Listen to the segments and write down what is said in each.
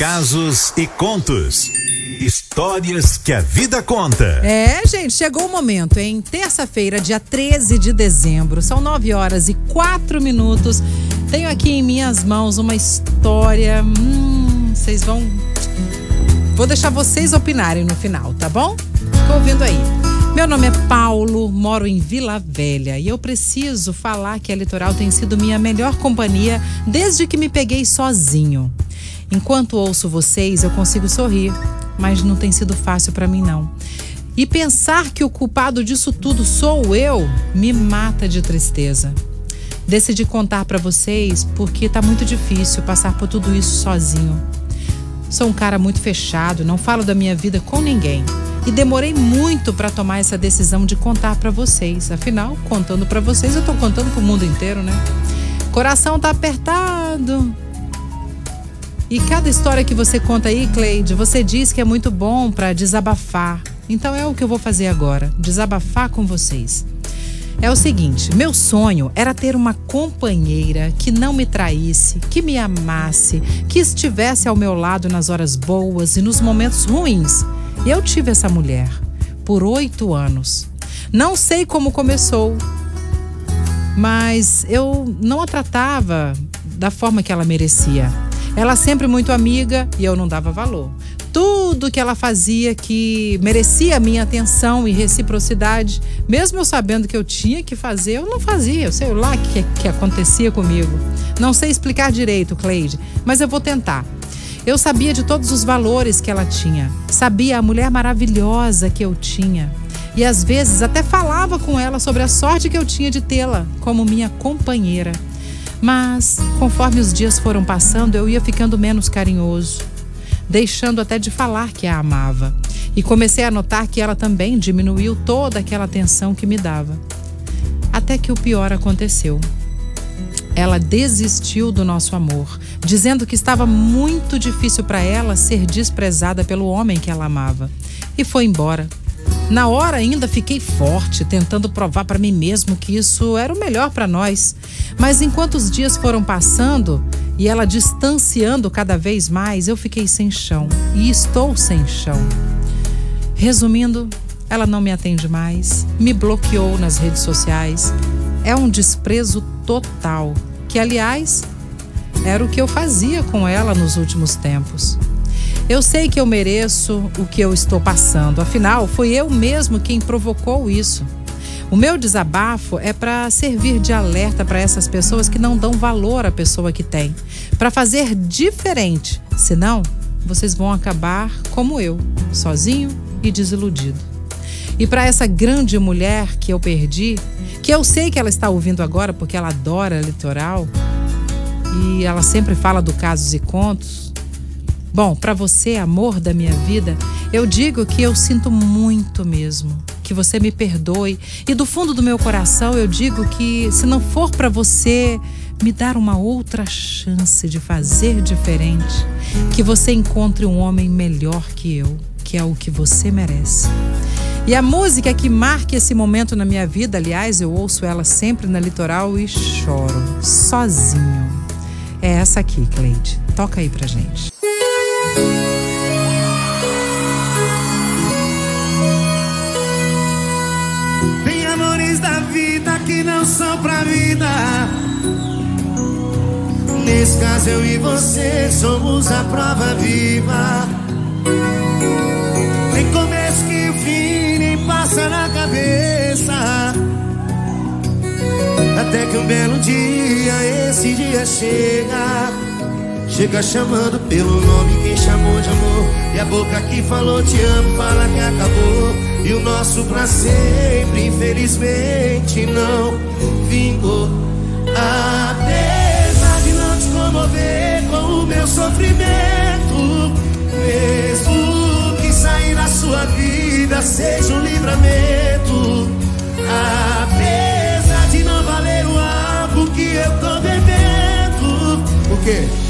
casos e contos. Histórias que a vida conta. É, gente, chegou o momento, hein? Terça-feira, dia 13 de dezembro, são 9 horas e 4 minutos. Tenho aqui em minhas mãos uma história. Hum, vocês vão. Vou deixar vocês opinarem no final, tá bom? Tô ouvindo aí. Meu nome é Paulo, moro em Vila Velha e eu preciso falar que a Litoral tem sido minha melhor companhia desde que me peguei sozinho. Enquanto ouço vocês, eu consigo sorrir, mas não tem sido fácil para mim não. E pensar que o culpado disso tudo sou eu me mata de tristeza. Decidi contar para vocês porque tá muito difícil passar por tudo isso sozinho. Sou um cara muito fechado, não falo da minha vida com ninguém. E demorei muito para tomar essa decisão de contar para vocês. Afinal, contando para vocês, eu tô contando pro mundo inteiro, né? Coração tá apertado. E cada história que você conta aí, Cleide, você diz que é muito bom para desabafar. Então é o que eu vou fazer agora, desabafar com vocês. É o seguinte, meu sonho era ter uma companheira que não me traísse, que me amasse, que estivesse ao meu lado nas horas boas e nos momentos ruins. E eu tive essa mulher por oito anos. Não sei como começou, mas eu não a tratava da forma que ela merecia. Ela sempre muito amiga e eu não dava valor. Tudo que ela fazia que merecia minha atenção e reciprocidade, mesmo eu sabendo que eu tinha que fazer, eu não fazia. Eu sei lá o que, que acontecia comigo. Não sei explicar direito, Cleide, mas eu vou tentar. Eu sabia de todos os valores que ela tinha, sabia a mulher maravilhosa que eu tinha. E às vezes até falava com ela sobre a sorte que eu tinha de tê-la como minha companheira. Mas, conforme os dias foram passando, eu ia ficando menos carinhoso, deixando até de falar que a amava. E comecei a notar que ela também diminuiu toda aquela atenção que me dava. Até que o pior aconteceu. Ela desistiu do nosso amor, dizendo que estava muito difícil para ela ser desprezada pelo homem que ela amava. E foi embora. Na hora ainda fiquei forte, tentando provar para mim mesmo que isso era o melhor para nós. Mas enquanto os dias foram passando e ela distanciando cada vez mais, eu fiquei sem chão e estou sem chão. Resumindo, ela não me atende mais, me bloqueou nas redes sociais. É um desprezo total, que aliás era o que eu fazia com ela nos últimos tempos. Eu sei que eu mereço o que eu estou passando, afinal, foi eu mesmo quem provocou isso. O meu desabafo é para servir de alerta para essas pessoas que não dão valor à pessoa que tem, para fazer diferente, senão vocês vão acabar como eu, sozinho e desiludido. E para essa grande mulher que eu perdi, que eu sei que ela está ouvindo agora porque ela adora litoral e ela sempre fala do casos e contos, Bom, para você, amor da minha vida, eu digo que eu sinto muito mesmo. Que você me perdoe. E do fundo do meu coração eu digo que, se não for para você me dar uma outra chance de fazer diferente, que você encontre um homem melhor que eu, que é o que você merece. E a música que marca esse momento na minha vida, aliás, eu ouço ela sempre na litoral e choro, sozinho. É essa aqui, Cleide. Toca aí pra gente. Tem amores da vida que não são pra vida. Nesse caso, eu e você somos a prova viva. Nem começo que o fim nem passa na cabeça. Até que um belo dia, esse dia chega. Chega chamando pelo nome quem chamou de amor. E a boca que falou te amo fala que acabou. E o nosso pra sempre infelizmente não vingou. Apesar de não te comover com o meu sofrimento. Mesmo que sair da sua vida seja um livramento. Apesar de não valer o álcool que eu tô bebendo. O quê?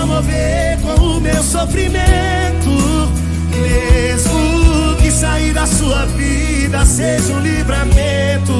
comover com o meu sofrimento, mesmo que sair da sua vida seja um livramento.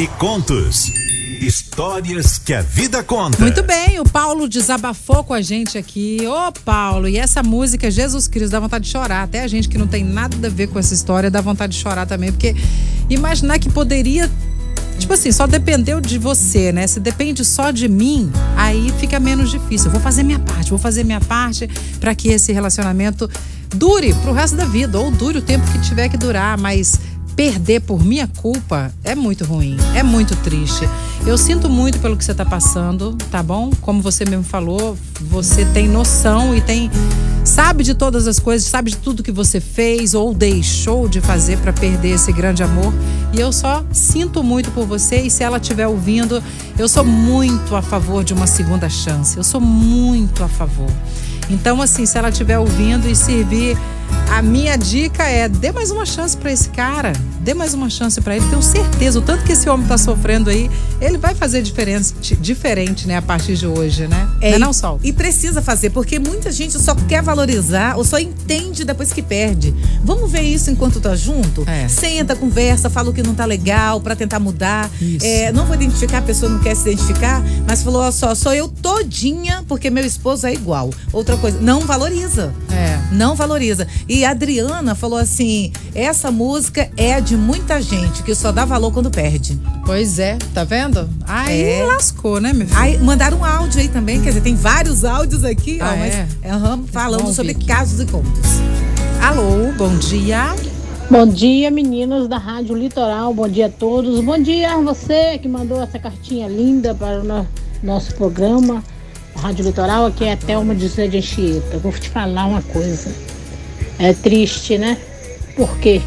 E contos. Histórias que a vida conta. Muito bem, o Paulo desabafou com a gente aqui. Ô, Paulo, e essa música Jesus Cristo dá vontade de chorar. Até a gente que não tem nada a ver com essa história dá vontade de chorar também, porque imaginar que poderia Tipo assim, só dependeu de você, né? Se depende só de mim, aí fica menos difícil. Eu vou fazer minha parte, vou fazer minha parte para que esse relacionamento dure pro resto da vida, ou dure o tempo que tiver que durar, mas perder por minha culpa é muito ruim, é muito triste. Eu sinto muito pelo que você tá passando, tá bom? Como você mesmo falou, você tem noção e tem sabe de todas as coisas, sabe de tudo que você fez ou deixou de fazer para perder esse grande amor. E eu só sinto muito por você e se ela estiver ouvindo, eu sou muito a favor de uma segunda chance. Eu sou muito a favor. Então, assim, se ela estiver ouvindo e servir, a minha dica é: dê mais uma chance para esse cara, dê mais uma chance para ele. Tenho certeza, o tanto que esse homem tá sofrendo aí, ele vai fazer diferença, diferente, né, a partir de hoje, né? É, não é e- não, Sol? E precisa fazer, porque muita gente só quer valorizar ou só entende depois que perde. Vamos ver isso enquanto tá junto? É. Senta, conversa, fala o que não tá legal pra tentar mudar. É, não vou identificar, a pessoa não quer se identificar, mas falou, ó, só, sou eu todinha porque meu esposo é igual. Outra coisa, não valoriza. É. Não valoriza. E a Adriana falou assim: essa música é de muita gente que só dá valor quando perde. Pois é, tá vendo? Aí É. lascou, né, meu filho? Aí mandaram um áudio aí também, quer dizer, tem vários áudios aqui, ó, Ah, mas é? aham, falando sobre casos e contos. Alô, bom dia. Bom dia, meninos da Rádio Litoral. Bom dia a todos. Bom dia a você que mandou essa cartinha linda para o no- nosso programa. Rádio Litoral, aqui é a Thelma de José de Anchieta. Vou te falar uma coisa. É triste, né? Porque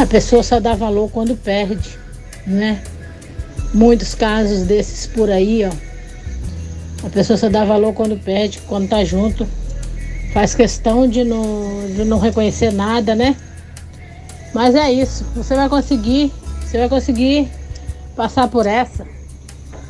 a pessoa só dá valor quando perde, né? Muitos casos desses por aí, ó. A pessoa só dá valor quando perde, quando tá junto faz questão de não, de não reconhecer nada, né? Mas é isso, você vai conseguir, você vai conseguir passar por essa.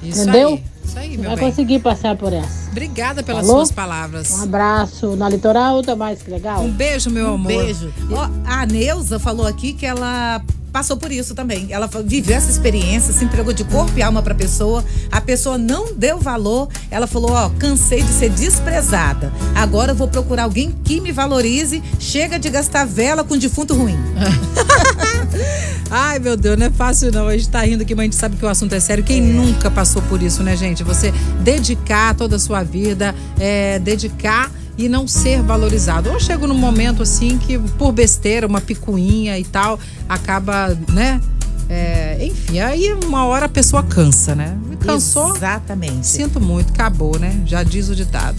Isso Entendeu? aí. Isso aí, meu vai bem. conseguir passar por essa. Obrigada pelas Falou? suas palavras. Um abraço na litoral, tá mais que legal. Um beijo, meu Um amor. beijo. Ó, a Neuza falou aqui que ela passou por isso também. Ela viveu essa experiência, se entregou de corpo e alma pra pessoa. A pessoa não deu valor. Ela falou: Ó, cansei de ser desprezada. Agora eu vou procurar alguém que me valorize. Chega de gastar vela com defunto ruim. Ai, meu Deus, não é fácil não. A gente tá rindo aqui, mas a gente sabe que o assunto é sério. Quem nunca passou por isso, né, gente? Você dedicar toda a sua vida, é, dedicar e não ser valorizado. Ou chega num momento assim que, por besteira, uma picuinha e tal, acaba, né? É, enfim, aí uma hora a pessoa cansa, né? Cansou, Exatamente. sinto muito, acabou, né? Já diz o ditado.